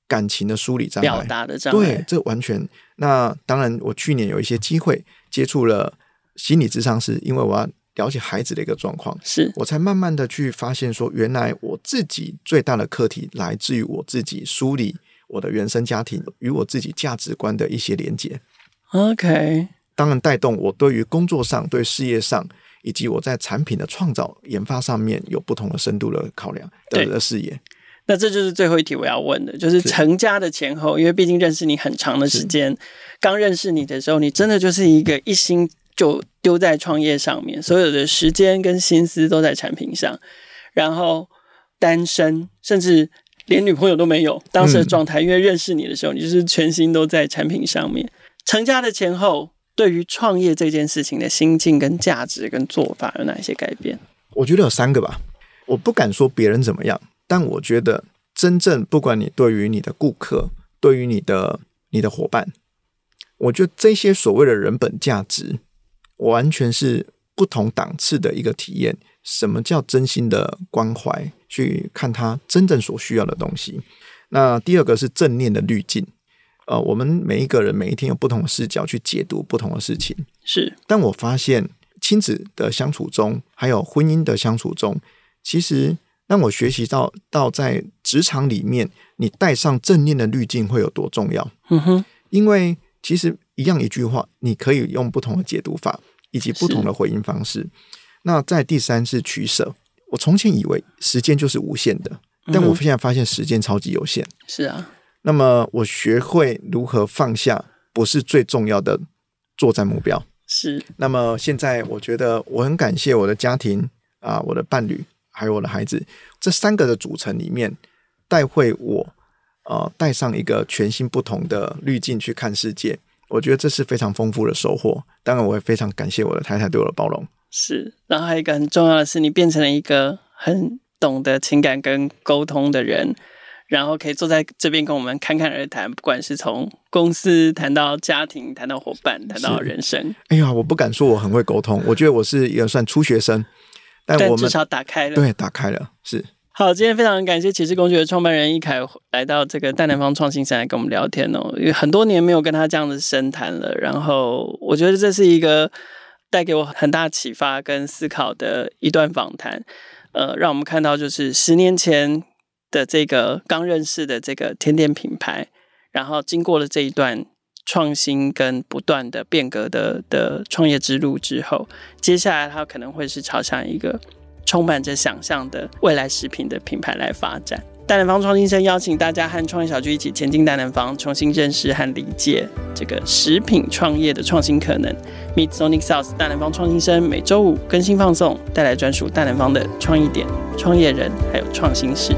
S1: 感情的梳理障碍、
S2: 表达的障碍。
S1: 对，这完全。那当然，我去年有一些机会接触了心理智商师，因为我要。了解孩子的一个状况，
S2: 是
S1: 我才慢慢的去发现，说原来我自己最大的课题来自于我自己梳理我的原生家庭与我自己价值观的一些连接。
S2: OK，
S1: 当然带动我对于工作上、对事业上，以及我在产品的创造研发上面有不同的深度的考量的的视野。
S2: 那这就是最后一题我要问的，就是成家的前后，因为毕竟认识你很长的时间，刚认识你的时候，你真的就是一个一心就丢在创业上面，所有的时间跟心思都在产品上，然后单身，甚至连女朋友都没有，当时的状态，因为认识你的时候，你就是全心都在产品上面。成家的前后，对于创业这件事情的心境跟价值跟做法有哪一些改变？
S1: 我觉得有三个吧，我不敢说别人怎么样。但我觉得，真正不管你对于你的顾客，对于你的你的伙伴，我觉得这些所谓的人本价值，完全是不同档次的一个体验。什么叫真心的关怀？去看他真正所需要的东西。那第二个是正念的滤镜。呃，我们每一个人每一天有不同的视角去解读不同的事情。
S2: 是，
S1: 但我发现亲子的相处中，还有婚姻的相处中，其实。让我学习到，到在职场里面，你带上正念的滤镜会有多重要？嗯哼，因为其实一样一句话，你可以用不同的解读法，以及不同的回应方式。那在第三是取舍。我从前以为时间就是无限的，但我现在发现时间超级有限。
S2: 是啊。
S1: 那么我学会如何放下，不是最重要的作战目标。
S2: 是。
S1: 那么现在，我觉得我很感谢我的家庭啊，我的伴侣。还有我的孩子，这三个的组成里面，带会我，呃，带上一个全新不同的滤镜去看世界。我觉得这是非常丰富的收获。当然，我也非常感谢我的太太对我的包容。
S2: 是，然后还有一个很重要的是，你变成了一个很懂得情感跟沟通的人，然后可以坐在这边跟我们侃侃而谈，不管是从公司谈到家庭，谈到伙伴，谈到人生。
S1: 哎呀，我不敢说我很会沟通，我觉得我是一个算初学生。
S2: 但我们至少打开了，
S1: 对，打开了，是
S2: 好。今天非常感谢启示工具的创办人易凯来到这个大南方创新城来跟我们聊天哦，因为很多年没有跟他这样子深谈了。然后我觉得这是一个带给我很大启发跟思考的一段访谈。呃，让我们看到就是十年前的这个刚认识的这个甜点品牌，然后经过了这一段。创新跟不断的变革的的创业之路之后，接下来它可能会是朝向一个充满着想象的未来食品的品牌来发展。大南方创新生邀请大家和创业小聚一起前进大南方，重新认识和理解这个食品创业的创新可能。Meet Sonic Sauce，大南方创新生每周五更新放送，带来专属大南方的创意点、创业人还有创新事。